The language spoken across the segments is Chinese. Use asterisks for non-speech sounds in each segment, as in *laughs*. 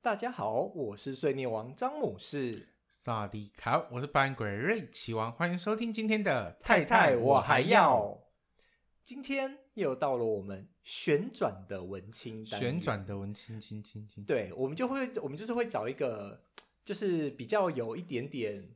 大家好我是碎念王张母士。萨迪卡我是扮鬼瑞奇王欢迎收听今天的太太我还要。今天又到了我们旋转的文青旋转的文青青青青对我们就会我们就是会找一个就是比较有一点点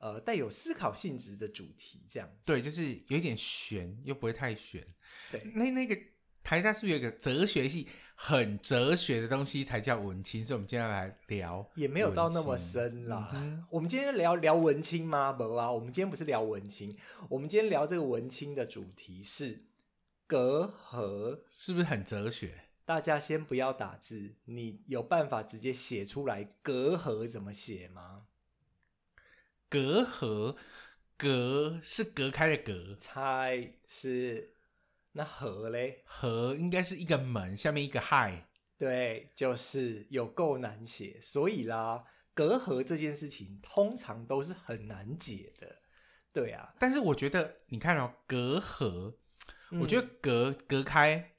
呃带有思考性质的主题这样。对就是有一点悬又不会太悬。对。那那个台大是不是有一个哲学系？很哲学的东西才叫文青？所以我们今天要来聊，也没有到那么深啦。嗯、我们今天聊聊文青吗？不啊，我们今天不是聊文青，我们今天聊这个文青的主题是。隔阂是不是很哲学？大家先不要打字，你有办法直接写出来隔阂怎么写吗？隔阂，隔是隔开的隔，猜是那和嘞？和应该是一个门下面一个亥，对，就是有够难写，所以啦，隔阂这件事情通常都是很难解的，对啊。但是我觉得你看哦，隔阂。我觉得隔隔开，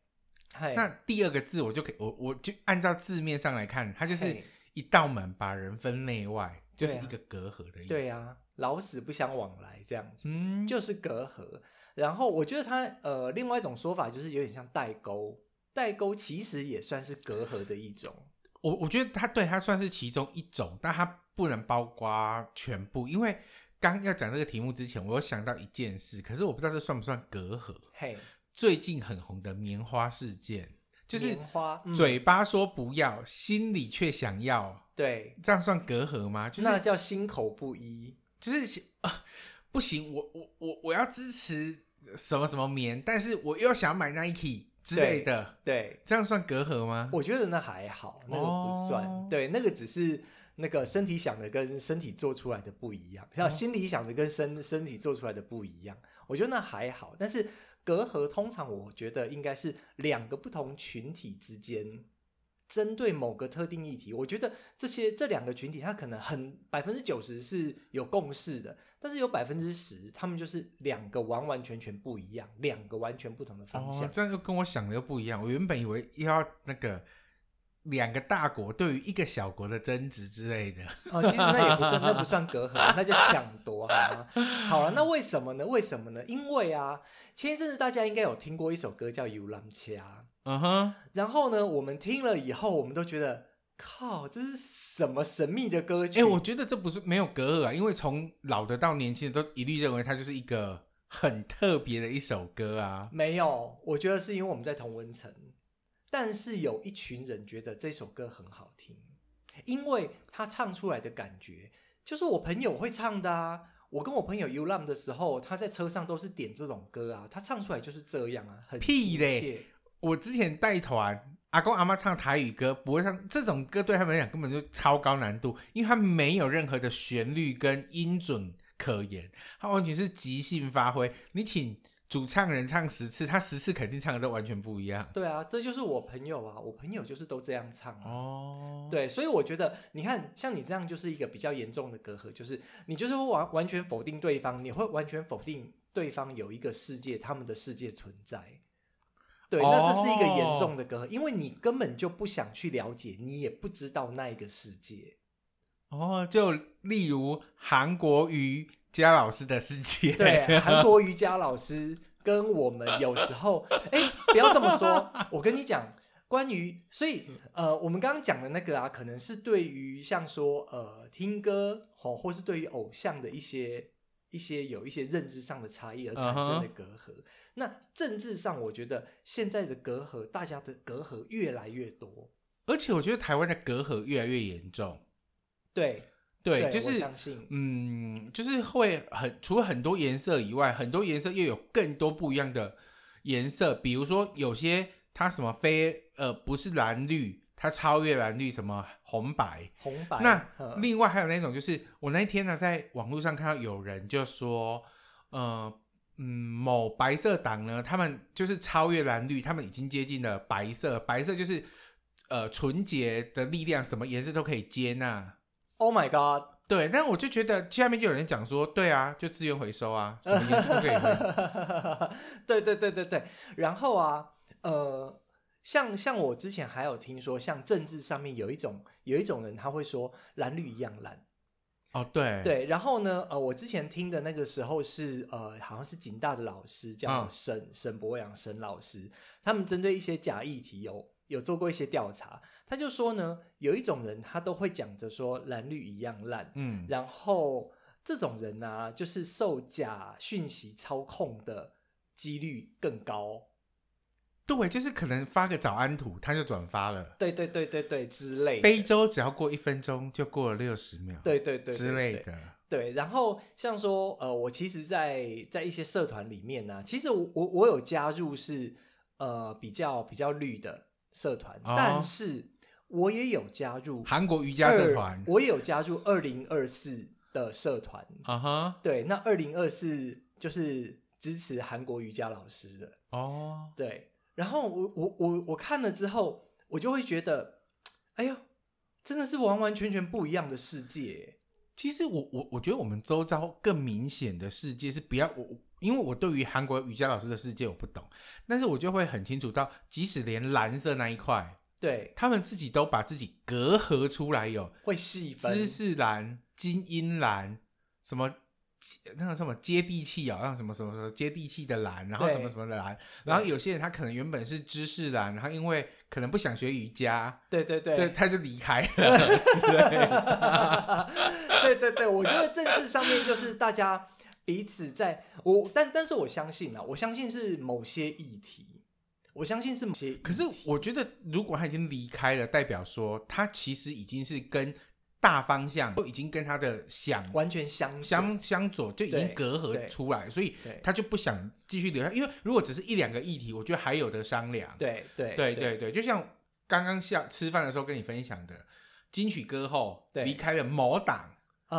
那第二个字我就可以，我我就按照字面上来看，它就是一道门把人分内外，就是一个隔阂的意思。对啊，老死不相往来这样子，嗯，就是隔阂。然后我觉得它呃，另外一种说法就是有点像代沟，代沟其实也算是隔阂的一种。我我觉得它对它算是其中一种，但它不能包括全部，因为。刚要讲这个题目之前，我有想到一件事，可是我不知道这算不算隔阂。嘿，最近很红的棉花事件，就是花嘴巴说不要，嗯、心里却想要。对，这样算隔阂吗？就是、那叫心口不一。就是啊，不行，我我我我要支持什么什么棉，但是我又要想买 Nike 之类的。对，对这样算隔阂吗？我觉得那还好，那个不算。哦、对，那个只是。那个身体想的跟身体做出来的不一样，像心里想的跟身身体做出来的不一样，我觉得那还好。但是隔阂通常我觉得应该是两个不同群体之间，针对某个特定议题，我觉得这些这两个群体他可能很百分之九十是有共识的，但是有百分之十他们就是两个完完全全不一样，两个完全不同的方向。哦，这样就跟我想的又不一样。我原本以为要那个。两个大国对于一个小国的争执之类的，哦，其实那也不算，那不算隔阂，*laughs* 那叫抢夺，好吗？好了，那为什么呢？为什么呢？因为啊，前一阵子大家应该有听过一首歌叫《游览车》，嗯哼，然后呢，我们听了以后，我们都觉得，靠，这是什么神秘的歌曲？哎、欸，我觉得这不是没有隔阂啊，因为从老的到年轻的都一律认为它就是一个很特别的一首歌啊。没有，我觉得是因为我们在同温层。但是有一群人觉得这首歌很好听，因为他唱出来的感觉就是我朋友会唱的啊。我跟我朋友游览的时候，他在车上都是点这种歌啊，他唱出来就是这样啊，很屁嘞！我之前带团，阿公阿妈唱台语歌，不会唱这种歌，对他们来讲根本就超高难度，因为他没有任何的旋律跟音准可言，他完全是即兴发挥。你请。主唱人唱十次，他十次肯定唱的都完全不一样。对啊，这就是我朋友啊，我朋友就是都这样唱啊。哦，对，所以我觉得，你看，像你这样就是一个比较严重的隔阂，就是你就是会完完全否定对方，你会完全否定对方有一个世界，他们的世界存在。对，那这是一个严重的隔阂，因为你根本就不想去了解，你也不知道那一个世界。哦，就例如韩国瑜。伽老师的世界，对，*laughs* 韩国瑜伽老师跟我们有时候，哎，不要这么说，我跟你讲，关于，所以，呃，我们刚刚讲的那个啊，可能是对于像说，呃，听歌或或是对于偶像的一些一些有一些认知上的差异而产生的隔阂。Uh huh. 那政治上，我觉得现在的隔阂，大家的隔阂越来越多，而且我觉得台湾的隔阂越来越严重，对。对，就是嗯，就是会很除了很多颜色以外，很多颜色又有更多不一样的颜色，比如说有些它什么非呃不是蓝绿，它超越蓝绿什么红白红白。那另外还有那种就是我那天呢在网络上看到有人就说，呃嗯某白色党呢，他们就是超越蓝绿，他们已经接近了白色，白色就是呃纯洁的力量，什么颜色都可以接纳。Oh my god！对，但我就觉得下面就有人讲说，对啊，就资源回收啊，什么颜色都可以回。*laughs* 对对对对对，然后啊，呃，像像我之前还有听说，像政治上面有一种有一种人，他会说蓝绿一样烂。哦，对对，然后呢，呃，我之前听的那个时候是呃，好像是警大的老师叫沈、嗯、沈博阳沈老师，他们针对一些假议题有有做过一些调查。他就说呢，有一种人他都会讲着说蓝绿一样烂，嗯，然后这种人呢、啊，就是受假讯息操控的几率更高。对，就是可能发个早安图，他就转发了。对对对对对，之类的。非洲只要过一分钟，就过了六十秒。对对对，对，对，对，之类的。对，然后像说，呃，我其实在，在在一些社团里面呢、啊，其实我我我有加入是呃比较比较绿的社团，哦、但是。我也有加入韩国瑜伽社团，我也有加入二零二四的社团。啊哈，对，那二零二四就是支持韩国瑜伽老师的哦。对，然后我我我我看了之后，我就会觉得，哎呦，真的是完完全全不一样的世界。其实我我我觉得我们周遭更明显的世界是不要我，因为我对于韩国瑜伽老师的世界我不懂，但是我就会很清楚到，即使连蓝色那一块。对，他们自己都把自己隔阂出来，有会细分知识蓝、精英蓝，什么那个什么接地气啊，像什么什么什么接地气的蓝，然后什么什么的蓝，然后有些人他可能原本是知识蓝，然后因为可能不想学瑜伽，对对对，对他就离开了。*laughs* *laughs* 对对对，我觉得政治上面就是大家彼此在，我但但是我相信啊，我相信是某些议题。我相信是某些，可是我觉得，如果他已经离开了，代表说他其实已经是跟大方向都已经跟他的想完全相相相左，就已经隔阂出来，所以他就不想继续留下。因为如果只是一两个议题，我觉得还有的商量。对对对对对，就像刚刚下吃饭的时候跟你分享的，金曲歌后离开了某党，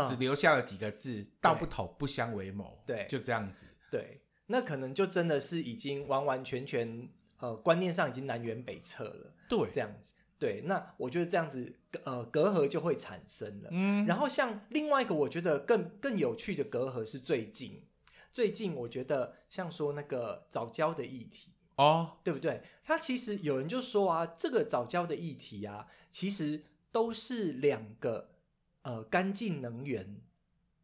只留下了几个字：道不同不相为谋。对，就这样子。对，那可能就真的是已经完完全全。呃，观念上已经南辕北辙了，对，这样子，对，那我觉得这样子，呃，隔阂就会产生了。嗯，然后像另外一个，我觉得更更有趣的隔阂是最近，最近我觉得像说那个早教的议题哦，对不对？他其实有人就说啊，这个早教的议题啊，其实都是两个呃干净能源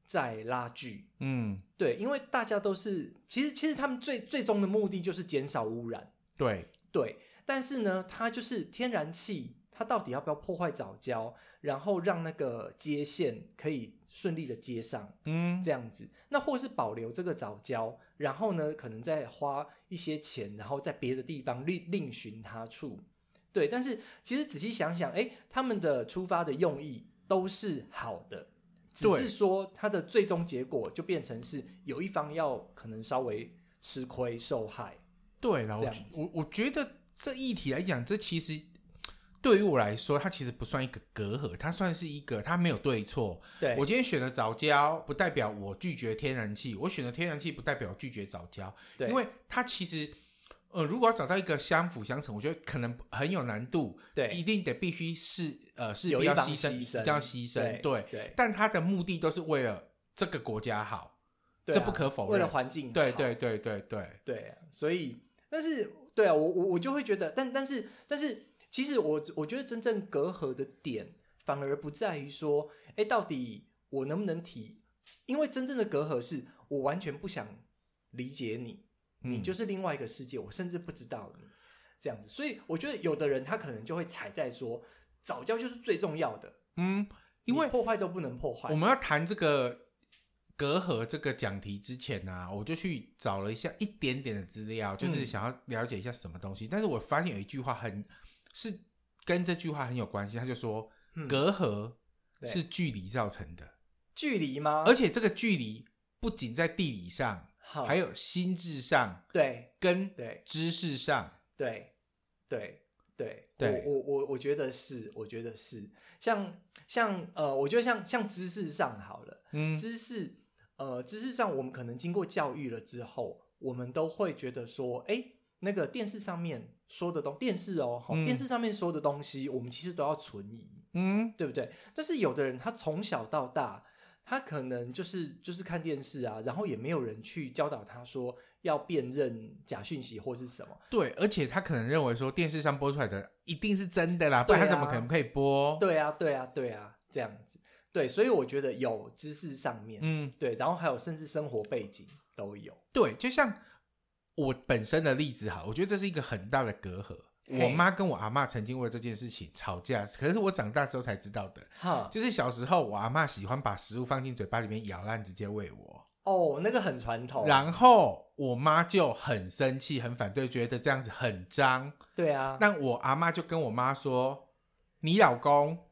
在拉锯。嗯，对，因为大家都是，其实其实他们最最终的目的就是减少污染。对对，但是呢，它就是天然气，它到底要不要破坏藻礁，然后让那个接线可以顺利的接上，嗯，这样子，那或是保留这个藻礁，然后呢，可能再花一些钱，然后在别的地方另另寻他处，对，但是其实仔细想想，哎，他们的出发的用意都是好的，只是说它的最终结果就变成是有一方要可能稍微吃亏受害。对了，我我我觉得这议题来讲，这其实对于我来说，它其实不算一个隔阂，它算是一个，它没有对错。对，我今天选了早教，不代表我拒绝天然气；我选了天然气，不代表拒绝早教。对，因为它其实，呃，如果要找到一个相辅相成，我觉得可能很有难度。对，一定得必须是呃是比较牺牲，一定要牺牲。对对，但它的目的都是为了这个国家好，这不可否认。为了环境好，对对对对对对，所以。但是，对啊，我我我就会觉得，但但是但是，其实我我觉得真正隔阂的点，反而不在于说，哎，到底我能不能提？因为真正的隔阂是我完全不想理解你，嗯、你就是另外一个世界，我甚至不知道你这样子。所以我觉得有的人他可能就会踩在说，早教就是最重要的，嗯，因为破坏都不能破坏。我们要谈这个。隔阂这个讲题之前呢、啊，我就去找了一下一点点的资料，就是想要了解一下什么东西。嗯、但是我发现有一句话很是跟这句话很有关系，他就说、嗯、隔阂是距离造成的，距离吗？而且这个距离不仅在地理上，好还有心智上，对跟对知识上，对对对对我我我我觉得是，我觉得是，像像呃，我觉得像像知识上好了，嗯，知识呃知识上，我们可能经过教育了之后，我们都会觉得说，哎，那个电视上面说的东电视哦，嗯电视上面说的东西，我们其实都要存疑，嗯，对不对？但是有的人他从小到大，他可能就是就是看电视啊，然后也没有人去教导他说要辨认假讯息或是什么。对，而且他可能认为说电视上播出来的一定是真的啦，不然他怎么可能可以播？对啊，对啊，对啊，这样子。对，所以我觉得有知识上面，嗯，对，然后还有甚至生活背景都有。对，就像我本身的例子哈，我觉得这是一个很大的隔阂。我妈跟我阿妈曾经为了这件事情吵架，可是我长大之后才知道的。哈，就是小时候，我阿妈喜欢把食物放进嘴巴里面咬烂，直接喂我。哦，那个很传统。然后我妈就很生气、很反对，觉得这样子很脏。对啊，但我阿妈就跟我妈说：“你老公哈，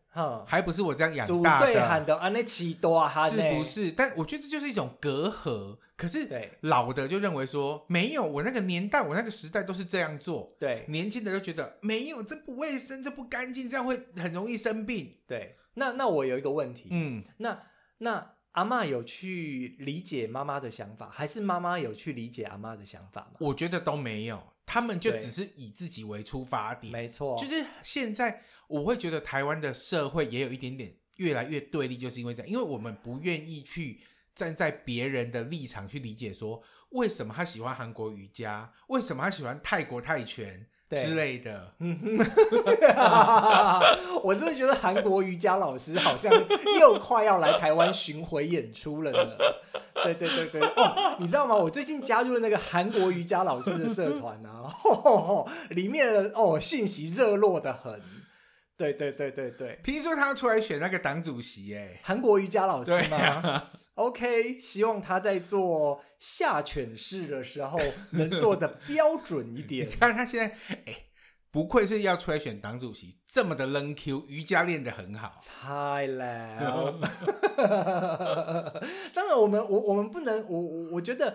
还不是我这样养主大的，喊的安那起多哈，是不？是？”但我觉得这就是一种隔阂。可是对老的就认为说没有，我那个年代、我那个时代都是这样做。对年轻的就觉得没有，这不卫生，这不干净，这样会很容易生病。对。那那我有一个问题，嗯，那那阿嬷有去理解妈妈的想法，还是妈妈有去理解阿妈的想法吗？我觉得都没有，他们就只是以自己为出发点。没错，就是现在，我会觉得台湾的社会也有一点点越来越对立，就是因为这样，因为我们不愿意去站在别人的立场去理解，说为什么他喜欢韩国瑜伽，为什么他喜欢泰国泰拳之类的。*laughs* 我真的觉得韩国瑜伽老师好像又快要来台湾巡回演出了呢。对对对对，哦，你知道吗？我最近加入了那个韩国瑜伽老师的社团啊，*laughs* 里面的哦讯息热络的很。对对对对对，听说他要出来选那个党主席，哎，韩国瑜伽老师对吗、啊，OK，希望他在做下犬式的时候 *laughs* 能做的标准一点。你。看他现在，哎，不愧是要出来选党主席，这么的扔 Q，瑜伽练得很好。太了，*laughs* 当然我们我我们不能，我我我觉得，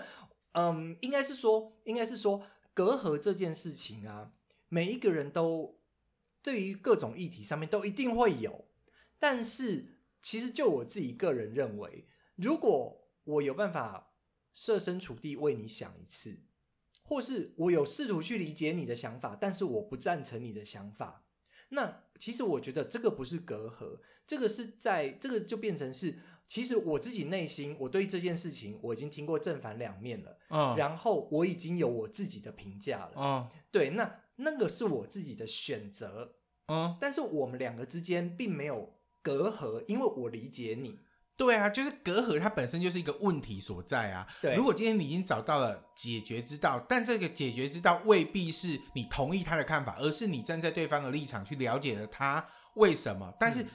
嗯，应该是说，应该是说，隔阂这件事情啊，每一个人都对于各种议题上面都一定会有，但是其实就我自己个人认为，如果我有办法设身处地为你想一次，或是我有试图去理解你的想法，但是我不赞成你的想法。那其实我觉得这个不是隔阂，这个是在这个就变成是，其实我自己内心我对这件事情我已经听过正反两面了，嗯，然后我已经有我自己的评价了，嗯。对，那那个是我自己的选择，嗯，但是我们两个之间并没有隔阂，因为我理解你，对啊，就是隔阂，它本身就是一个问题所在啊。对。如果今天你已经找到了解决之道，但这个解决之道未必是你同意他的看法，而是你站在对方的立场去了解了他为什么。但是，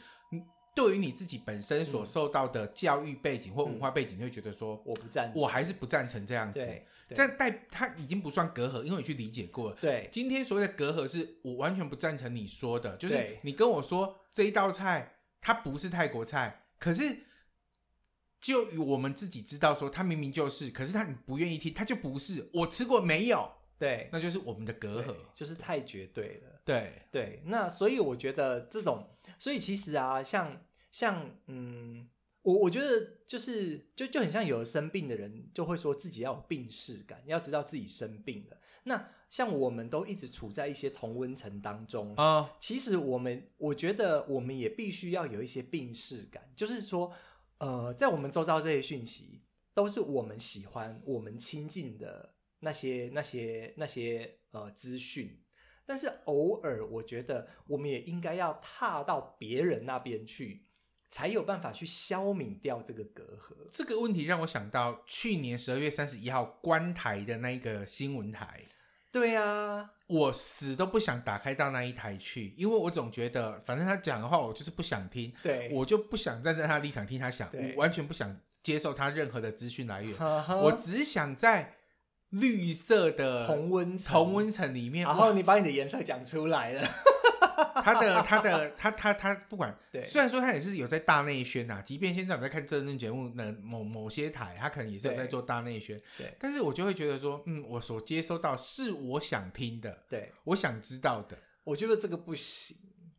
对于你自己本身所受到的教育背景或文化背景，你会觉得说，我不赞成，我还是不赞成这样子。对，对这样代他已经不算隔阂，因为你去理解过了。对今天所谓的隔阂，是我完全不赞成你说的，就是你跟我说这一道菜它不是泰国菜，可是就我们自己知道说它明明就是，可是他你不愿意听，它就不是。我吃过没有？对，那就是我们的隔阂。就是太绝对了。对，对，那所以我觉得这种，所以其实啊，像像嗯，我我觉得就是就就很像有生病的人就会说自己要有病逝感，要知道自己生病了。那像我们都一直处在一些同温层当中啊、哦，其实我们我觉得我们也必须要有一些病逝感，就是说，呃，在我们周遭这些讯息都是我们喜欢、我们亲近的那些、那些、那些呃资讯。但是偶尔，我觉得我们也应该要踏到别人那边去，才有办法去消弭掉这个隔阂。这个问题让我想到去年十二月三十一号关台的那一个新闻台。对啊，我死都不想打开到那一台去，因为我总觉得，反正他讲的话，我就是不想听。对，我就不想站在他立场听他讲，完全不想接受他任何的资讯来源。*laughs* 我只想在绿色的同温同温层里面，然后你把你的颜色讲出来了。*laughs* 他的他的他他他不管，对，虽然说他也是有在大内宣呐，即便现在我们在看政论节目的某某些台，他可能也是有在做大内宣，对，但是我就会觉得说，嗯，我所接收到是我想听的，对，我想知道的，我觉得这个不行，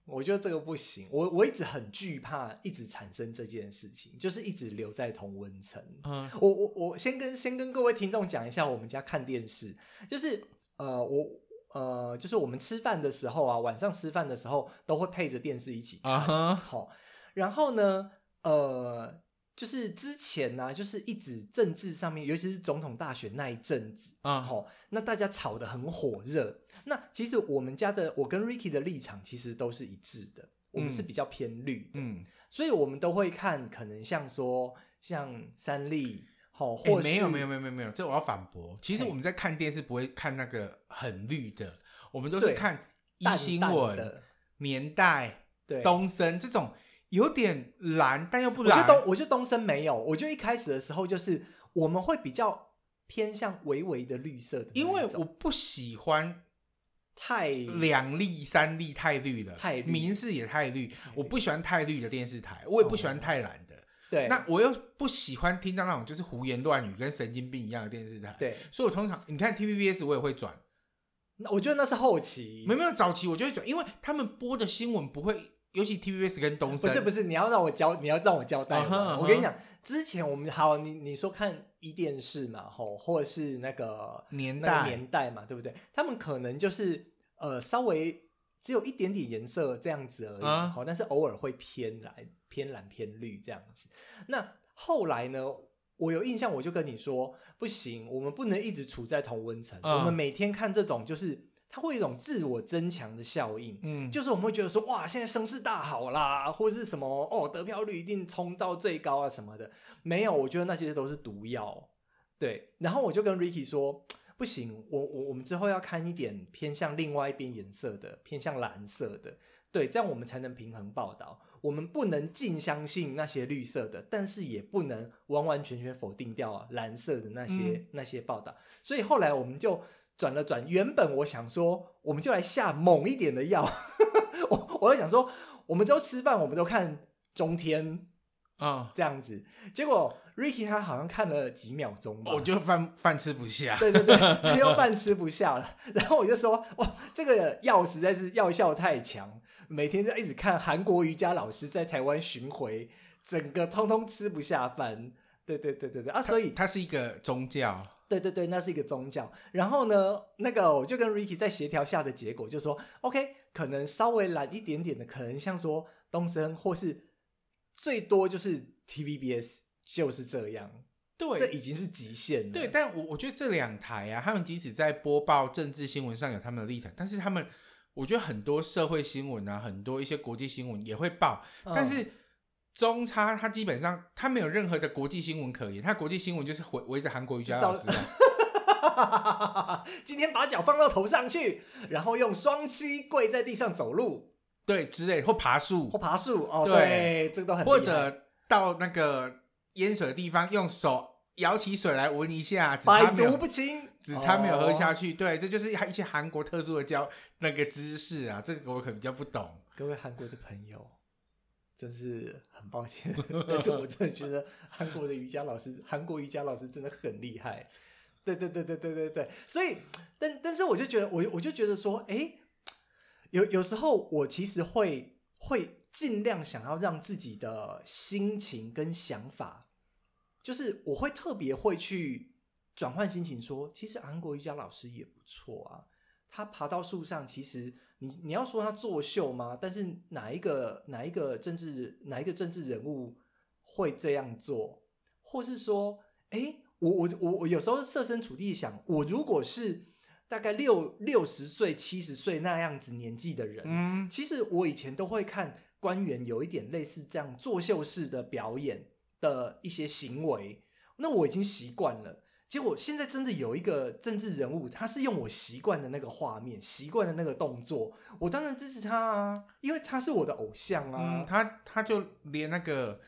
我觉得这个不行，我我一直很惧怕一直产生这件事情，就是一直留在同温层。嗯，我我我先跟先跟各位听众讲一下，我们家看电视，就是呃我。呃，就是我们吃饭的时候啊，晚上吃饭的时候都会配着电视一起看。Uh huh. 好，然后呢，呃，就是之前呢、啊，就是一直政治上面，尤其是总统大选那一阵子啊，好、uh huh. 那大家吵得很火热。那其实我们家的，我跟 Ricky 的立场其实都是一致的，我们是比较偏绿的，嗯，所以我们都会看，可能像说像三立。好，或、欸、没有没有没有没有没有，这我要反驳。其实我们在看电视不会看那个很绿的，我们都是看一新闻、淡淡年代、对东森这种有点蓝但又不蓝。我觉得东，我觉得东森没有。我觉得一开始的时候就是我们会比较偏向微微的绿色的，因为我不喜欢太两粒三粒太绿了，太绿民视也太绿，我不喜欢太绿的电视台，我也不喜欢太蓝的。哦对，那我又不喜欢听到那种就是胡言乱语跟神经病一样的电视台。对，所以我通常你看 TVBS 我也会转。那我觉得那是后期，没有没有早期我就会转，因为他们播的新闻不会，尤其 TVBS 跟东森。不是不是，你要让我交，你要让我交代。Uh huh, uh huh. 我跟你讲，之前我们好，你你说看一电视嘛，吼，或者是那个年代年代嘛，对不对？他们可能就是呃稍微。只有一点点颜色这样子而已，好、啊，但是偶尔会偏蓝、偏蓝、偏绿这样子。那后来呢？我有印象，我就跟你说，不行，我们不能一直处在同温层。啊、我们每天看这种，就是它会有一种自我增强的效应。嗯，就是我们会觉得说，哇，现在声势大好啦，或者是什么哦，得票率一定冲到最高啊什么的。没有，我觉得那些都是毒药。对，然后我就跟 Ricky 说。不行，我我我们之后要看一点偏向另外一边颜色的，偏向蓝色的，对，这样我们才能平衡报道。我们不能尽相信那些绿色的，但是也不能完完全全否定掉啊蓝色的那些、嗯、那些报道。所以后来我们就转了转，原本我想说，我们就来下猛一点的药。*laughs* 我我在想说，我们都吃饭，我们都看中天啊，这样子，结果。Ricky 他好像看了几秒钟吧，我就饭饭吃不下，对对对，他又饭吃不下了。*laughs* 然后我就说，哇，这个药实在是药效太强，每天就一直看韩国瑜伽老师在台湾巡回，整个通通吃不下饭。对对对对对啊，所以它是一个宗教，对对对，那是一个宗教。然后呢，那个我就跟 Ricky 在协调下的结果，就说 OK，可能稍微懒一点点的，可能像说东森，或是最多就是 TVBS。就是这样，对，这已经是极限了。对，但我我觉得这两台啊，他们即使在播报政治新闻上有他们的立场，但是他们，我觉得很多社会新闻啊，很多一些国际新闻也会报，嗯、但是中差他基本上他没有任何的国际新闻可言，他国际新闻就是围围着韩国瑜伽老师啊，*laughs* 今天把脚放到头上去，然后用双膝跪在地上走路，对，之类或爬树或爬树，哦，对，对，这个都很或者到那个。淹水的地方，用手舀起水来闻一下，只差没有，百毒不侵，只差没有喝下去。哦、对，这就是一些韩国特殊的教那个知识啊，这个我可能比较不懂。各位韩国的朋友，真是很抱歉，但是我真的觉得韩国的瑜伽老师，韩国瑜伽老师真的很厉害。对对对对对对对，所以，但但是我就觉得，我我就觉得说，哎，有有时候我其实会会尽量想要让自己的心情跟想法。就是我会特别会去转换心情说，说其实韩国瑜伽老师也不错啊。他爬到树上，其实你你要说他作秀吗？但是哪一个哪一个政治哪一个政治人物会这样做？或是说，诶，我我我我有时候设身处地想，我如果是大概六六十岁七十岁那样子年纪的人，嗯，其实我以前都会看官员有一点类似这样作秀式的表演。的一些行为，那我已经习惯了。结果现在真的有一个政治人物，他是用我习惯的那个画面、习惯的那个动作，我当然支持他啊，因为他是我的偶像啊。嗯、他他就连那个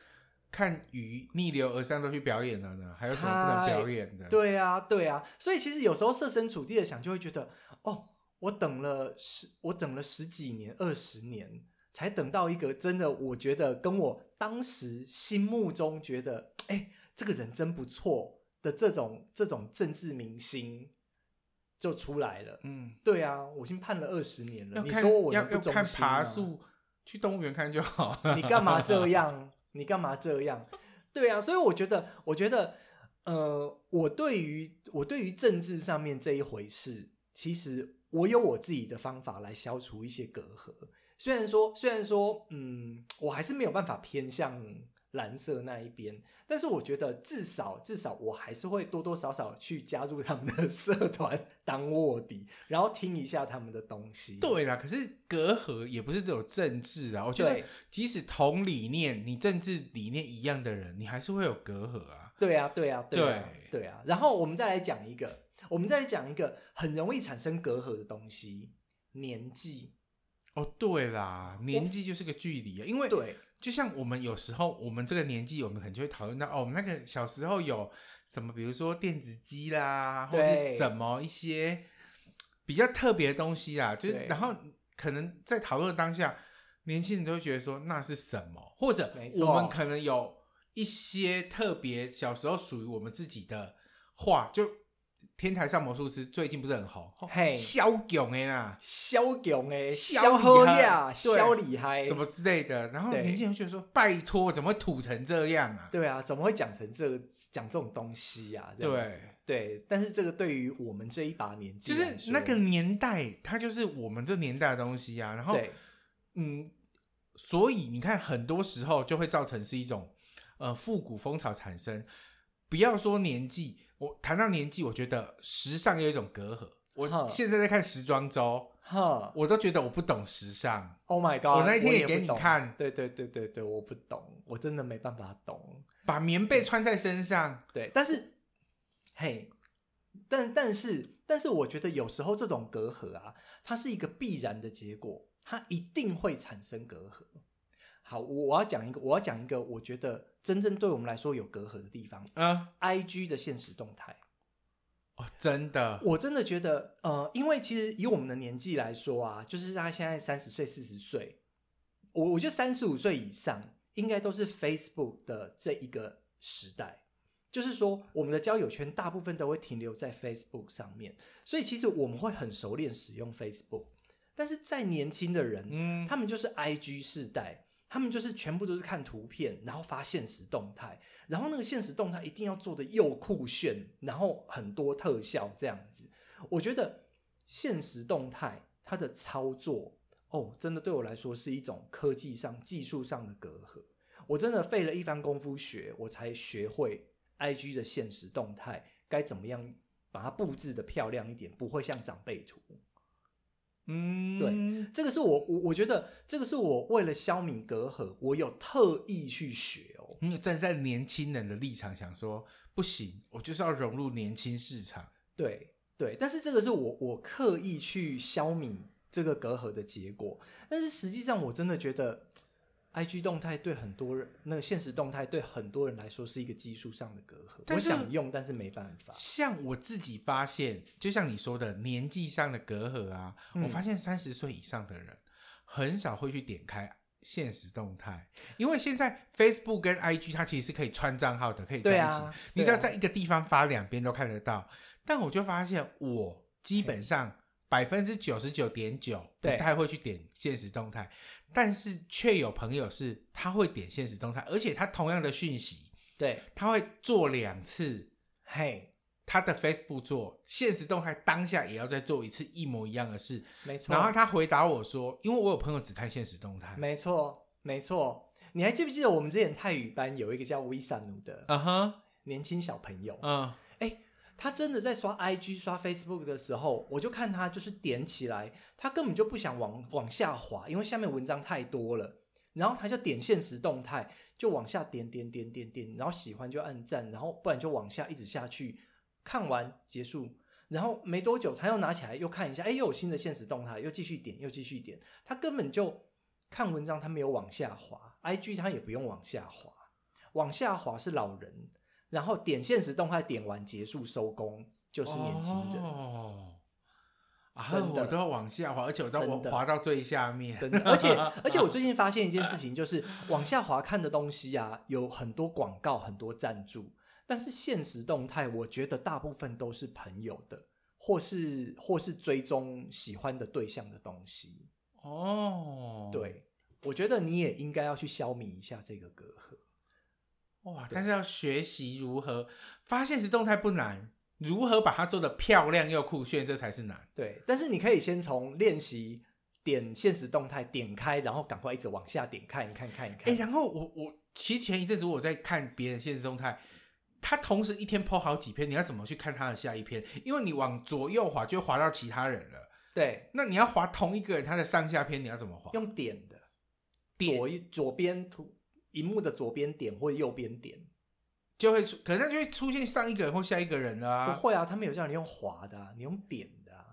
看鱼逆流而上都去表演了呢，还有什么不能表演的？对啊，对啊，所以其实有时候设身处地的想，就会觉得，哦，我等了十，我等了十几年、二十年，才等到一个真的，我觉得跟我当时心目中觉得，哎，这个人真不错的这种这种政治明星就出来了。嗯，对啊，我已经判了二十年了。你说我要要看爬树，去动物园看就好。你干嘛这 *laughs* 样？你干嘛这样？对啊，所以我觉得，我觉得，呃，我对于我对于政治上面这一回事，其实我有我自己的方法来消除一些隔阂。虽然说，虽然说，嗯，我还是没有办法偏向蓝色那一边，但是我觉得至少至少我还是会多多少少去加入他们的 *laughs* 社团当卧底，然后听一下他们的东西。对啦，可是隔阂也不是只有政治啊，我觉得即使同理念、你政治理念一样的人，你还是会有隔阂啊。对啊，对啊，对啊，对，对啊。然后我们再来讲一个，我们再来讲一个很容易产生隔阂的东西——年纪。哦，对啦，年纪就是个距离啊，因为对。就像我们有时候，我们这个年纪，我们可能就会讨论到哦，我们那个小时候有什么，比如说电子机啦，或是什么一些比较特别的东西啦，就是然后可能在讨论的当下，年轻人都会觉得说那是什么，或者我们可能有一些特别小时候属于我们自己的话就。天台上魔术师最近不是很红？嘿，萧囧哎啦，萧囧哎，萧好呀，萧厉害，什么之类的。然后年轻人就说：“拜托，怎么会土成这样啊？”对啊，怎么会讲成这个讲这种东西呀？对对，但是这个对于我们这一把年纪，就是那个年代，它就是我们这年代的东西啊。然后，嗯，所以你看，很多时候就会造成是一种呃复古风潮产生。不要说年纪。我谈到年纪，我觉得时尚有一种隔阂。我现在在看时装周，我都觉得我不懂时尚。Oh my god！我那一天也给你看，对对对对对，我不懂，我真的没办法懂。把棉被穿在身上，对，但是，嘿，但但是但是，我觉得有时候这种隔阂啊，它是一个必然的结果，它一定会产生隔阂。好，我我要讲一个，我要讲一个，我觉得。真正对我们来说有隔阂的地方，嗯，IG 的现实动态，哦，真的，我真的觉得，呃，因为其实以我们的年纪来说啊，就是他现在三十岁、四十岁，我我觉得三十五岁以上应该都是 Facebook 的这一个时代，就是说我们的交友圈大部分都会停留在 Facebook 上面，所以其实我们会很熟练使用 Facebook，但是在年轻的人，嗯，他们就是 IG 世代。他们就是全部都是看图片，然后发现实动态，然后那个现实动态一定要做的又酷炫，然后很多特效这样子。我觉得现实动态它的操作哦，真的对我来说是一种科技上、技术上的隔阂。我真的费了一番功夫学，我才学会 IG 的现实动态该怎么样把它布置得漂亮一点，不会像长辈图。嗯，对，这个是我我我觉得这个是我为了消弭隔阂，我有特意去学哦。你有站在年轻人的立场想说，不行，我就是要融入年轻市场。对对，但是这个是我我刻意去消弭这个隔阂的结果。但是实际上，我真的觉得。IG 动态对很多人，那个现实动态对很多人来说是一个技术上的隔阂。我想用，但是没办法。像我自己发现，就像你说的年纪上的隔阂啊，嗯、我发现三十岁以上的人很少会去点开现实动态，因为现在 Facebook 跟 IG 它其实是可以串账号的，可以在一起，啊、你只要在一个地方发，两边都看得到。但我就发现，我基本上百分之九十九点九不太会去点现实动态。但是却有朋友是他会点现实动态，而且他同样的讯息，对，他会做两次，嘿，他的 Facebook 做现实动态，当下也要再做一次一模一样的事，没错。然后他回答我说，因为我有朋友只看现实动态，没错，没错。你还记不记得我们之前泰语班有一个叫 Visa 奴的，嗯哼，年轻小朋友，嗯。他真的在刷 IG、刷 Facebook 的时候，我就看他就是点起来，他根本就不想往往下滑，因为下面文章太多了。然后他就点现实动态，就往下点点点点点，然后喜欢就按赞，然后不然就往下一直下去，看完结束。然后没多久，他又拿起来又看一下，哎，又有新的现实动态，又继续点，又继续点。他根本就看文章，他没有往下滑，IG 他也不用往下滑。往下滑是老人，然后点现实动态点完结束收工就是年轻人。哦，啊，真的我都要往下滑，而且我都真的滑到最下面。真的，而且 *laughs* 而且我最近发现一件事情，就是往下滑看的东西啊，有很多广告，很多赞助，但是现实动态，我觉得大部分都是朋友的，或是或是追踪喜欢的对象的东西。哦，对，我觉得你也应该要去消弭一下这个隔阂。哇，但是要学习如何发现实动态不难，如何把它做的漂亮又酷炫，这才是难。对，但是你可以先从练习点现实动态点开，然后赶快一直往下点看一看看一看。哎、然后我我其实前一阵子我在看别人现实动态，他同时一天 po 好几篇，你要怎么去看他的下一篇？因为你往左右滑就会滑到其他人了。对，那你要滑同一个人他的上下篇，你要怎么滑？用点的，点左一左边图，荧幕的左边点或右边点。就会出，可能就会出现上一个人或下一个人了啊。不会啊，他们有叫你用滑的、啊，你用点的、啊。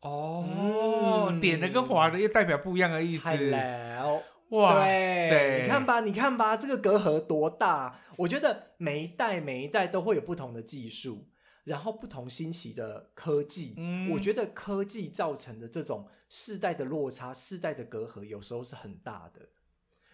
哦，嗯点的跟滑的又代表不一样的意思。太了，哇对塞！你看吧，你看吧，这个隔阂多大？我觉得每一代每一代都会有不同的技术，然后不同新奇的科技。嗯我觉得科技造成的这种世代的落差、世代的隔阂，有时候是很大的。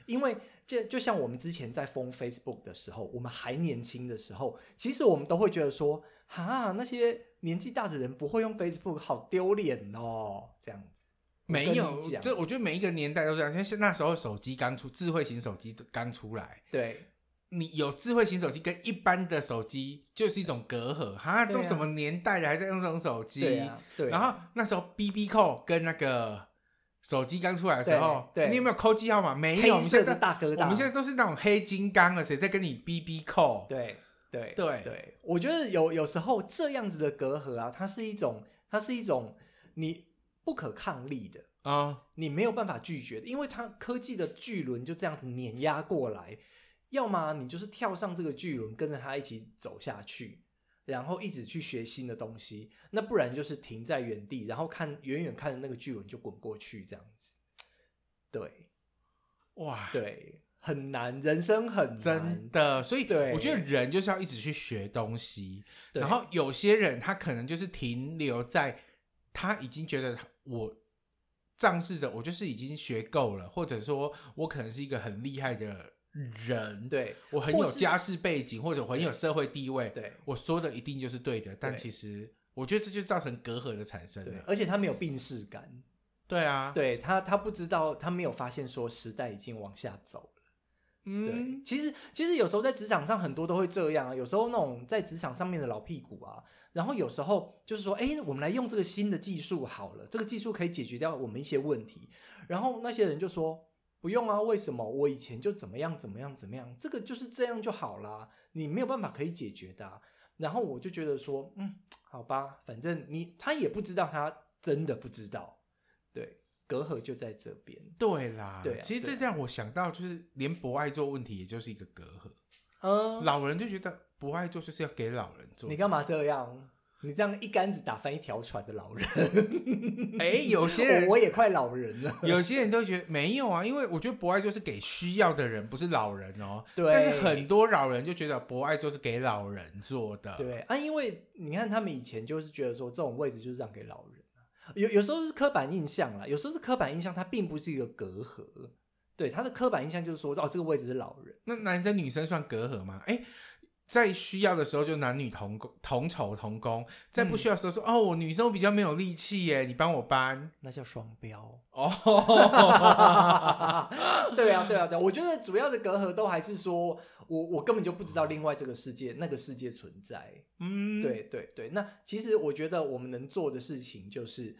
因为就就像我们之前在封 Facebook 的时候，我们还年轻的时候，其实我们都会觉得说，哈，那些年纪大的人不会用 Facebook，好丢脸哦，这样子。没有我跟你讲，这我觉得每一个年代都这样。像是那时候手机刚出，智慧型手机刚出来，对你有智慧型手机跟一般的手机就是一种隔阂，哈，都什么年代了还在用这种手机？对啊，对啊。然后那时候 BB Call 跟那个手机刚出来的时候，对对。你有没有扣机号码？没有，黑我们现在大哥大，我们现在都是那种黑金刚了，谁在跟你 BB Call？对对对。对，我觉得有有时候这样子的隔阂啊，它是一种，它是一种你不可抗力的，啊，你没有办法拒绝的，因为它科技的巨轮就这样子碾压过来，要么你就是跳上这个巨轮，跟着它一起走下去，然后一直去学新的东西，那不然就是停在原地，然后看远远看着那个巨轮就滚过去，这样子，对。哇，对，很难，人生很难，真的，所以对。我觉得人就是要一直去学东西。对。然后有些人他可能就是停留在他已经觉得我仗势着我就是已经学够了，或者说我可能是一个很厉害的人，对我很有家世背景，或者我很有社会地位，对我说的一定就是对的。但其实我觉得这就造成隔阂的产生了，。而且他没有病视感，对啊，对他他不知道，他没有发现说时代已经往下走了。对，嗯，其实其实有时候在职场上很多都会这样啊，有时候那种在职场上面的老屁股啊，然后有时候就是说，哎，我们来用这个新的技术好了，这个技术可以解决掉我们一些问题，然后那些人就说不用啊，为什么？我以前就怎么样怎么样怎么样，这个就是这样就好啦，你没有办法可以解决的啊。然后我就觉得说，嗯，好吧，反正你他也不知道，他真的不知道，对，隔阂就在这边。对啦，对其实这让我想到，就是连不爱做问题，也就是一个隔阂。嗯，老人就觉得不爱做就是要给老人做。你干嘛这样？你这样一竿子打翻一条船的老人，*laughs* 哎、有些人我我也快老人了。有些人都觉得没有啊，因为我觉得博爱就是给需要的人，不是老人哦。对但是很多老人就觉得博爱就是给老人做的。对啊，因为你看他们以前就是觉得说这种位置就是让给老人啊有有时候是刻板印象啦，有时候是刻板印象，它并不是一个隔阂。对，他的刻板印象就是说，哦，这个位置是老人。那男生女生算隔阂吗？哎，在需要的时候就男女同工同酬同工，在不需要的时候说、哦，我女生我比较没有力气耶，你帮我搬那叫双标。哦。*laughs* 对啊，对啊，对啊，我觉得主要的隔阂都还是说我我根本就不知道另外这个世界那个世界存在。嗯，对对对，那其实我觉得我们能做的事情就是，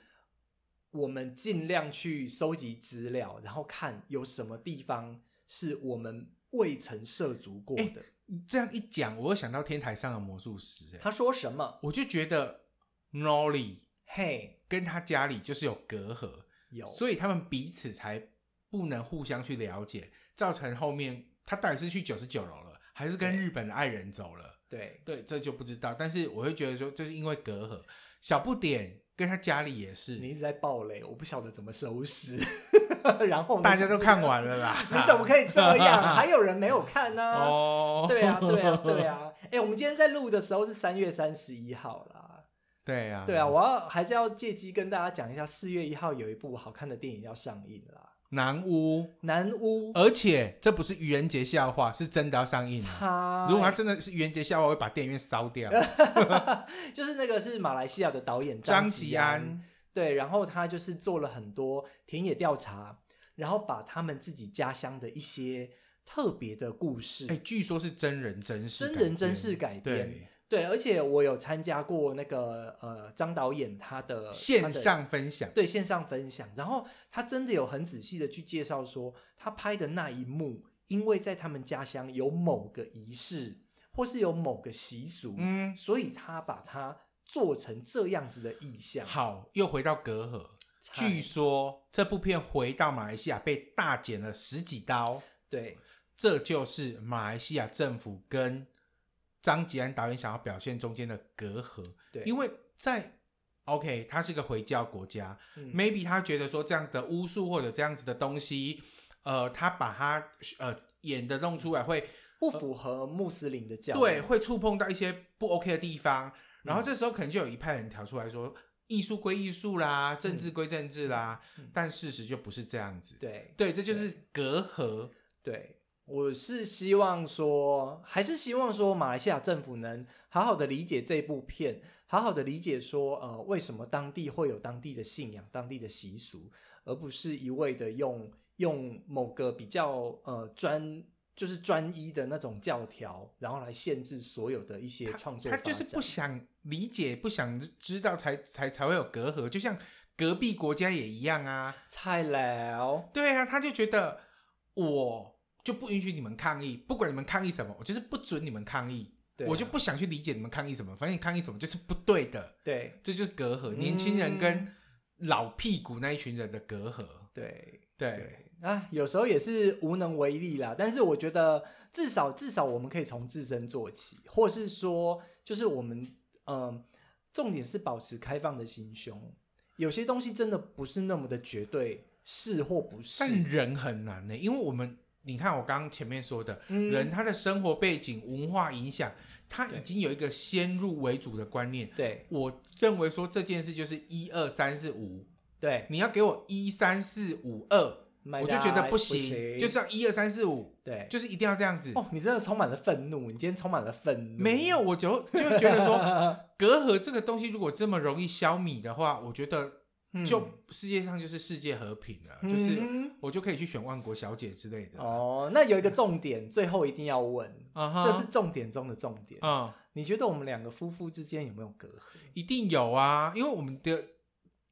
我们尽量去收集资料，然后看有什么地方是我们未曾涉足过的。这样一讲，我又想到天台上的魔术师，哎，他说什么？我就觉得 Nolly 嘿，跟他家里就是有隔阂。有，所以他们彼此才不能互相去了解，造成后面他到底是去九十九楼了，还是跟日本的爱人走了？对对，这就不知道。但是我会觉得说，这是因为隔阂。小不点跟他家里也是，你一直在暴雷，我不晓得怎么收拾。*laughs* 然后大家都看完了啦，*laughs* 你怎么可以这样？还有人没有看呢、啊？哦，对啊，对啊，对啊。哎、欸，我们今天在录的时候是三月三十一号啦。对啊，对啊，我要还是要借机跟大家讲一下，四月一号有一部好看的电影要上映啦。南屋，南屋，而且这不是愚人节笑话，是真的要上映。如果他真的是愚人节笑话，我会把电影院烧掉。*laughs* 就是那个是马来西亚的导演张吉安，对，然后他就是做了很多田野调查，然后把他们自己家乡的一些特别的故事，哎，据说是真人真事，真人真事改编。对，而且我有参加过那个呃张导演他的线上分享，对线上分享，然后他真的有很仔细的去介绍说，他拍的那一幕，因为在他们家乡有某个仪式，或是有某个习俗，嗯，所以他把它做成这样子的意象。好，又回到隔阂，据说这部片回到马来西亚被大剪了十几刀，对，这就是马来西亚政府跟。张吉安导演想要表现中间的隔阂，对，因为在 OK，他是个回教国家，嗯，maybe 他觉得说这样子的巫术或者这样子的东西，呃，他把他呃演的弄出来会不符合穆斯林的教，对，会触碰到一些不 OK 的地方，然后这时候可能就有一派人跳出来说，艺术归艺术啦，政治归政治啦，嗯，但事实就不是这样子，对，对，这就是隔阂，对。我是希望说，还是希望说，马来西亚政府能好好的理解这部片，好好的理解说，呃，为什么当地会有当地的信仰、当地的习俗，而不是一味的用用某个比较呃专就是专一的那种教条，然后来限制所有的一些创作。他就是不想理解、不想知道才，才才才会有隔阂。就像隔壁国家也一样啊，菜鸟。对啊，他就觉得我。就不允许你们抗议，不管你们抗议什么，我就是不准你们抗议。啊，我就不想去理解你们抗议什么，反正你抗议什么就是不对的。对，这就是隔阂，年轻人跟老屁股那一群人的隔阂。对对，对啊，有时候也是无能为力啦。但是我觉得至少至少我们可以从自身做起，或是说，就是我们嗯、呃，重点是保持开放的心胸。有些东西真的不是那么的绝对，是或不是。但人很难呢、欸，因为我们。你看我刚刚前面说的，嗯、人他的生活背景、文化影响，他已经有一个先入为主的观念。对，我认为说这件事就是一二三四五。对，你要给我一三四五二，我就觉得不行，不行就是要一二三四五。对，就是一定要这样子。哦，你真的充满了愤怒，你今天充满了愤怒。没有，我就就觉得说，*laughs* 隔阂这个东西如果这么容易消弭的话，我觉得。就世界上就是世界和平了，嗯，就是我就可以去选万国小姐之类的。哦，那有一个重点，最后一定要问，uh-huh, 这是重点中的重点。嗯，uh，你觉得我们两个夫妇之间有没有隔阂？一定有啊，因为我们的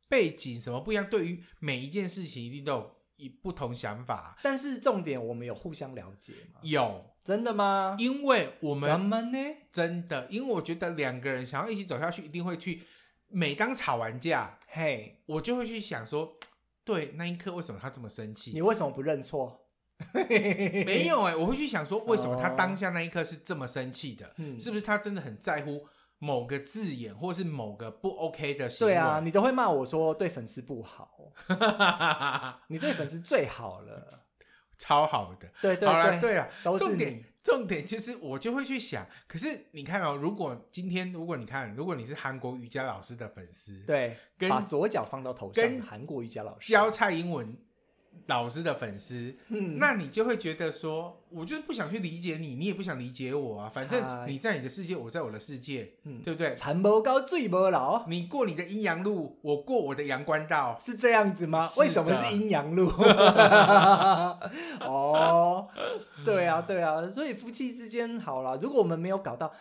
背景什么不一样，对于每一件事情一定都有一不同想法。但是重点，我们有互相了解吗？有，真的吗？因为我们真的，因为我觉得两个人想要一起走下去，一定会去。每当吵完架，嘿，我就会去想说，对，那一刻为什么他这么生气？你为什么不认错？*laughs* 没有哎、欸，我会去想说，为什么他当下那一刻是这么生气的？嗯，是不是他真的很在乎某个字眼，或是某个不 OK 的行为？对啊，你都会骂我说对粉丝不好，*laughs* 你对粉丝最好了，超好的。对对对，好啦，对啊，都是你。重点就是，我就会去想，可是你看哦，如果今天，如果你看，如果你是韩国瑜伽老师的粉丝，对，跟把左脚放到头上，跟韩国瑜伽老师。教蔡英文老师的粉丝，嗯，那你就会觉得说，我就是不想去理解你，你也不想理解我啊，反正你在你的世界，我在我的世界，嗯，对不对？残不高，最不老，你过你的阴阳路，我过我的阳关道，是这样子吗？为什么是阴阳路？*laughs* 哦，对啊，对啊，所以夫妻之间好了，如果我们没有搞到。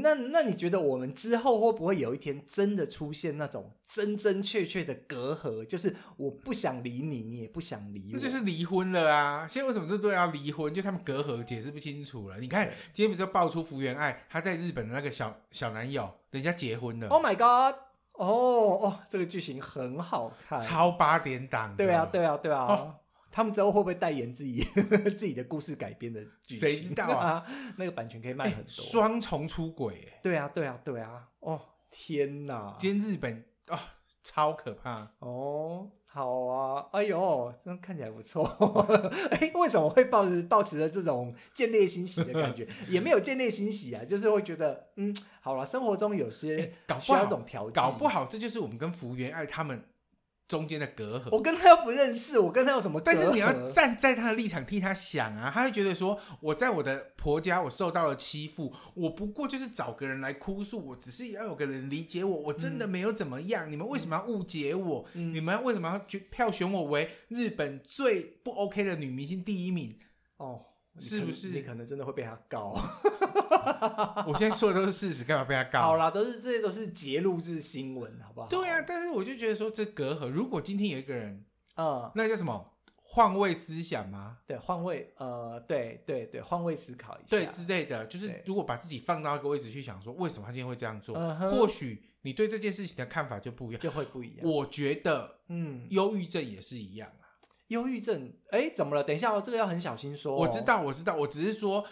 那那你觉得我们之后会不会有一天真的出现那种真真确确的隔阂？就是我不想理你，你也不想理我，那就是离婚了啊！现在为什么这对要离婚？就他们隔阂解释不清楚了。你看今天不是爆出福原爱她在日本的那个小小男友，人家结婚了。Oh my god！哦哦，这个剧情很好看，超八点档。对啊，对啊，对啊。哦他们之后会不会代言自己 *laughs* 自己的故事改编的剧情？谁知道啊？*laughs* 那个版权可以卖很多。双重出轨，对啊，对啊，对啊！哦，天哪！今天日本啊、哦，超可怕哦。好啊，哎呦，这样看起来不错。*laughs* 哎，为什么会抱着抱持着这种见猎心喜的感觉？也没有见猎心喜啊，就是会觉得，嗯，好了，生活中有些搞需要这种调剂，搞不好这就是我们跟福原爱他们。中间的隔阂，我跟他又不认识，我跟他有什么？但是你要站在他的立场替他想啊，他会觉得说，我在我的婆家我受到了欺负，我不过就是找个人来哭诉，我只是要有个人理解我，我真的没有怎么样，嗯、你们为什么要误解我？嗯、你们为什么要选票选我为日本最不 OK 的女明星第一名？哦。是不是你可能真的会被他告？*laughs* 我现在说的都是事实，干嘛被他告？好啦，都是这些都是揭露自新闻，好不好？对啊，但是我就觉得说这隔阂，如果今天有一个人，嗯，那叫什么换位思想吗？对，换位，呃，对对对，换位思考一下，对之类的，就是如果把自己放到一个位置去想，说为什么他今天会这样做？嗯、或许你对这件事情的看法就不一样，就会不一样。我觉得，嗯，忧郁症也是一样。忧郁症，哎，怎么了？等一下，哦，这个要很小心说哦。我知道，我知道，我只是说，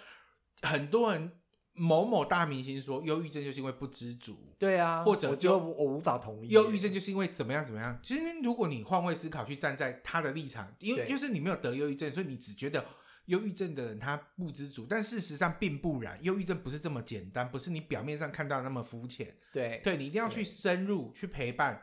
很多人某某大明星说，忧郁症就是因为不知足。对啊，或者就我，我无法同意。忧郁症就是因为怎么样怎么样？其实，如果你换位思考，去站在他的立场，因为就是你没有得忧郁症，所以你只觉得忧郁症的人他不知足，但事实上并不然。忧郁症不是这么简单，不是你表面上看到那么肤浅。对，对你一定要去深入去陪伴。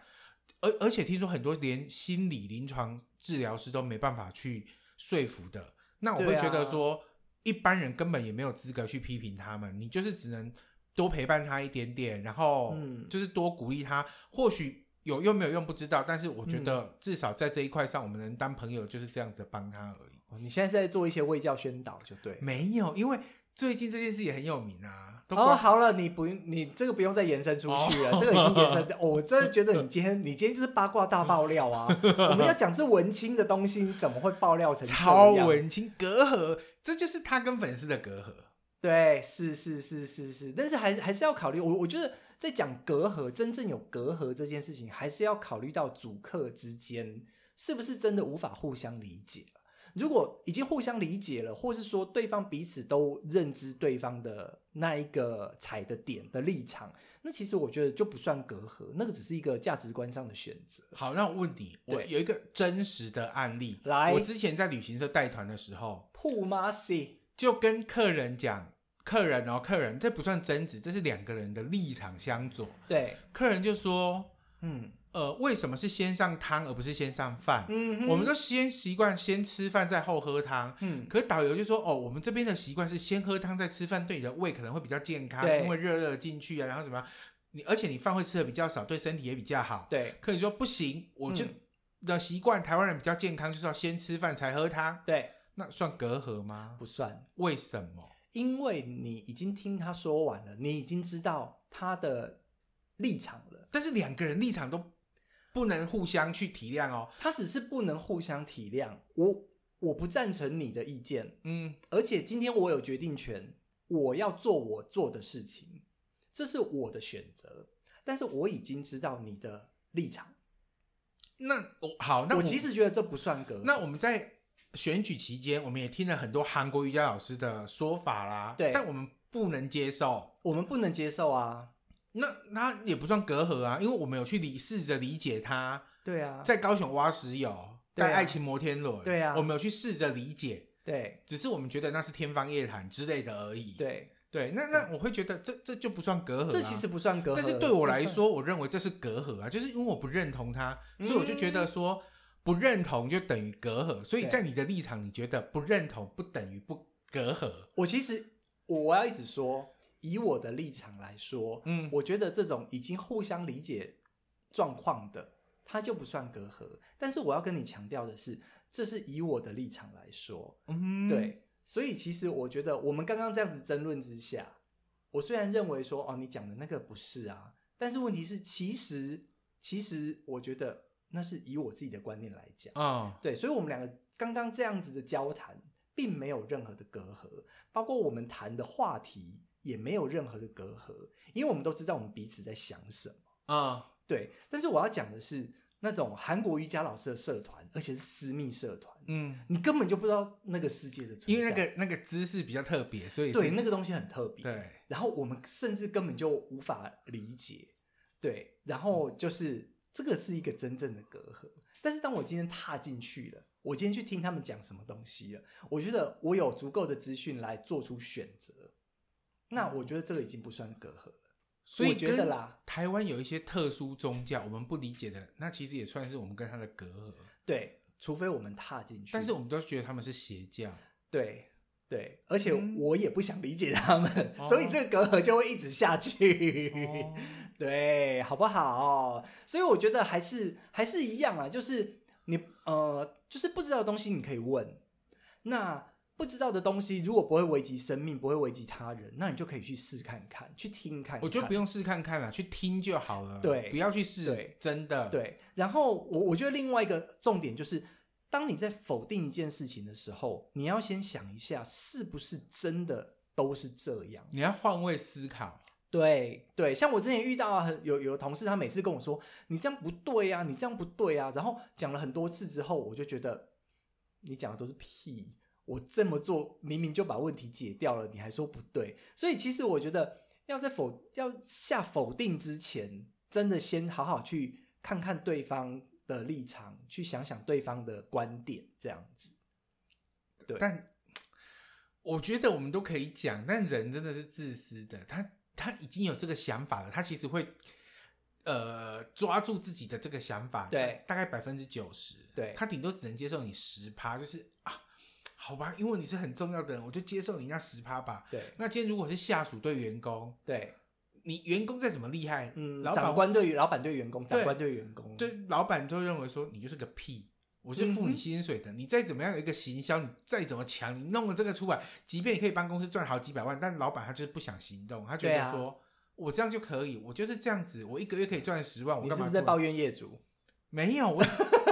而而且听说很多连心理临床治疗师都没办法去说服的，那我会觉得说，啊、一般人根本也没有资格去批评他们，你就是只能多陪伴他一点点，然后就是多鼓励他，嗯、或许有用没有用不知道，但是我觉得至少在这一块上，我们能当朋友就是这样子帮他而已。你现在是在做一些卫教宣导，就对？没有，因为最近这件事也很有名啊。哦，好了，你不用，你这个不用再延伸出去了，哦、这个已经延伸。*laughs* 哦、我真的觉得你今天，你今天就是八卦大爆料啊！我们要讲这文青的东西，怎么会爆料成超文青隔阂？这就是他跟粉丝的隔阂。对，是是是是是，但是还还是要考虑。我我觉得在讲隔阂，真正有隔阂这件事情，还是要考虑到主客之间是不是真的无法互相理解。如果已经互相理解了，或是说对方彼此都认知对方的那一个踩的点的立场，那其实我觉得就不算隔阂，那个只是一个价值观上的选择。好，那我问你，对我有一个真实的案例。来，我之前在旅行社带团的时候，铺马西就跟客人讲，客人哦，客人这不算争执，这是两个人的立场相左。对，客人就说，嗯。呃，为什么是先上汤而不是先上饭？嗯哼，我们都先习惯先吃饭再后喝汤。嗯，可是导游就说，哦，我们这边的习惯是先喝汤再吃饭，对你的胃可能会比较健康，因为热热进去啊，然后怎么样？你而且你饭会吃的比较少，对身体也比较好。对，可你说不行，我就的习惯，台湾人比较健康，就是要先吃饭才喝汤。对，那算隔阂吗？不算。为什么？因为你已经听他说完了，你已经知道他的立场了。但是两个人立场都。不能互相去体谅哦，他只是不能互相体谅。我我不赞成你的意见，嗯，而且今天我有决定权，我要做我做的事情，这是我的选择。但是我已经知道你的立场。那我好，那我，我其实觉得这不算格。那我们在选举期间，我们也听了很多韩国瑜伽老师的说法啦，对，但我们不能接受，我们不能接受啊。那那也不算隔阂啊，因为我们有去理试着理解他。对啊，在高雄挖石油，盖爱情摩天轮。对啊，我们有去试着理解。对，只是我们觉得那是天方夜谭之类的而已。对对，那那我会觉得这这就不算隔阂啊。这其实不算隔阂，但是对我来说，我认为这是隔阂啊，就是因为我不认同他，所以我就觉得说不认同就等于隔阂。所以在你的立场，你觉得不认同不等于不隔阂？我其实我要一直说。以我的立场来说，嗯，我觉得这种已经互相理解状况的，它就不算隔阂。但是我要跟你强调的是，这是以我的立场来说，嗯，对。所以其实我觉得，我们刚刚这样子争论之下，我虽然认为说，哦，你讲的那个不是啊，但是问题是，其实，其实我觉得那是以我自己的观念来讲，啊，对。所以我们两个刚刚这样子的交谈，并没有任何的隔阂，包括我们谈的话题。也没有任何的隔阂，因为我们都知道我们彼此在想什么啊。Uh, 对，但是我要讲的是那种韩国瑜伽老师的社团，而且是私密社团。嗯，你根本就不知道那个世界的存在，因为那个那个姿势比较特别，所以对那个东西很特别。对，然后我们甚至根本就无法理解。对，然后就是这个是一个真正的隔阂。但是当我今天踏进去了，我今天去听他们讲什么东西了，我觉得我有足够的资讯来做出选择，那我觉得这个已经不算隔阂了。所以我觉得啦，台湾有一些特殊宗教，我们不理解的，那其实也算是我们跟他的隔阂。对，除非我们踏进去，但是我们都觉得他们是邪教。对对，而且我也不想理解他们，嗯、所以这个隔阂就会一直下去。哦、*laughs* 对，好不好？所以我觉得还是还是一样啊，就是你呃，就是不知道的东西你可以问，那。不知道的东西，如果不会危及生命，不会危及他人，那你就可以去试看看，去听看看。我觉得不用试看看了，去听就好了。对，不要去试。对，真的。对。然后我我觉得另外一个重点就是，当你在否定一件事情的时候，你要先想一下，是不是真的都是这样？你要换位思考。对对，像我之前遇到很有有同事，他每次跟我说：“你这样不对啊，你这样不对啊。”然后讲了很多次之后，我就觉得你讲的都是屁。我这么做明明就把问题解掉了，你还说不对？所以其实我觉得要在否要下否定之前，真的先好好去看看对方的立场，去想想对方的观点，这样子。对，但我觉得我们都可以讲，但人真的是自私的，他他已经有这个想法了，他其实会呃抓住自己的这个想法，对，大概百分之九十，对，他顶多只能接受你十趴，就是啊。好吧，因为你是很重要的人，我就接受你那十趴吧。对，那今天如果是下属对员工，对，你员工再怎么厉害，嗯，老长官对于老板对员工，长官对员工，对，老板就认为说你就是个屁，我是付你薪水的，嗯、你再怎么样有一个行销，你再怎么强，你弄了这个出来，即便你可以帮公司赚好几百万，但老板他就是不想行动，他觉得说、啊、我这样就可以，我就是这样子，我一个月可以赚十万，我干嘛？你是不是在抱怨业主？没有我。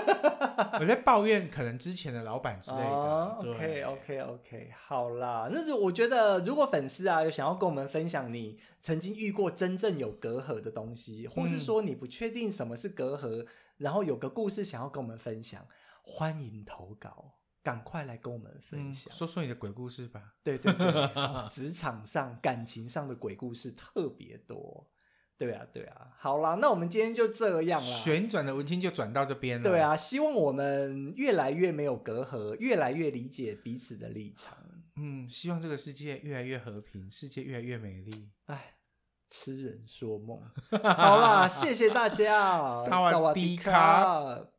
*laughs* 我在抱怨可能之前的老板之类的。Oh, OK OK OK，好啦，那就我觉得，如果粉丝啊有想要跟我们分享你曾经遇过真正有隔阂的东西，或是说你不确定什么是隔阂，嗯、然后有个故事想要跟我们分享，欢迎投稿，赶快来跟我们分享，嗯、说说你的鬼故事吧。对对对，哦、*laughs* 职场上、感情上的鬼故事特别多。对啊，对啊，好啦，那我们今天就这样啦。旋转的文青就转到这边了。对啊，希望我们越来越没有隔阂，越来越理解彼此的立场。嗯，希望这个世界越来越和平，世界越来越美丽。哎，痴人说梦。好啦，谢谢大家，萨瓦迪卡。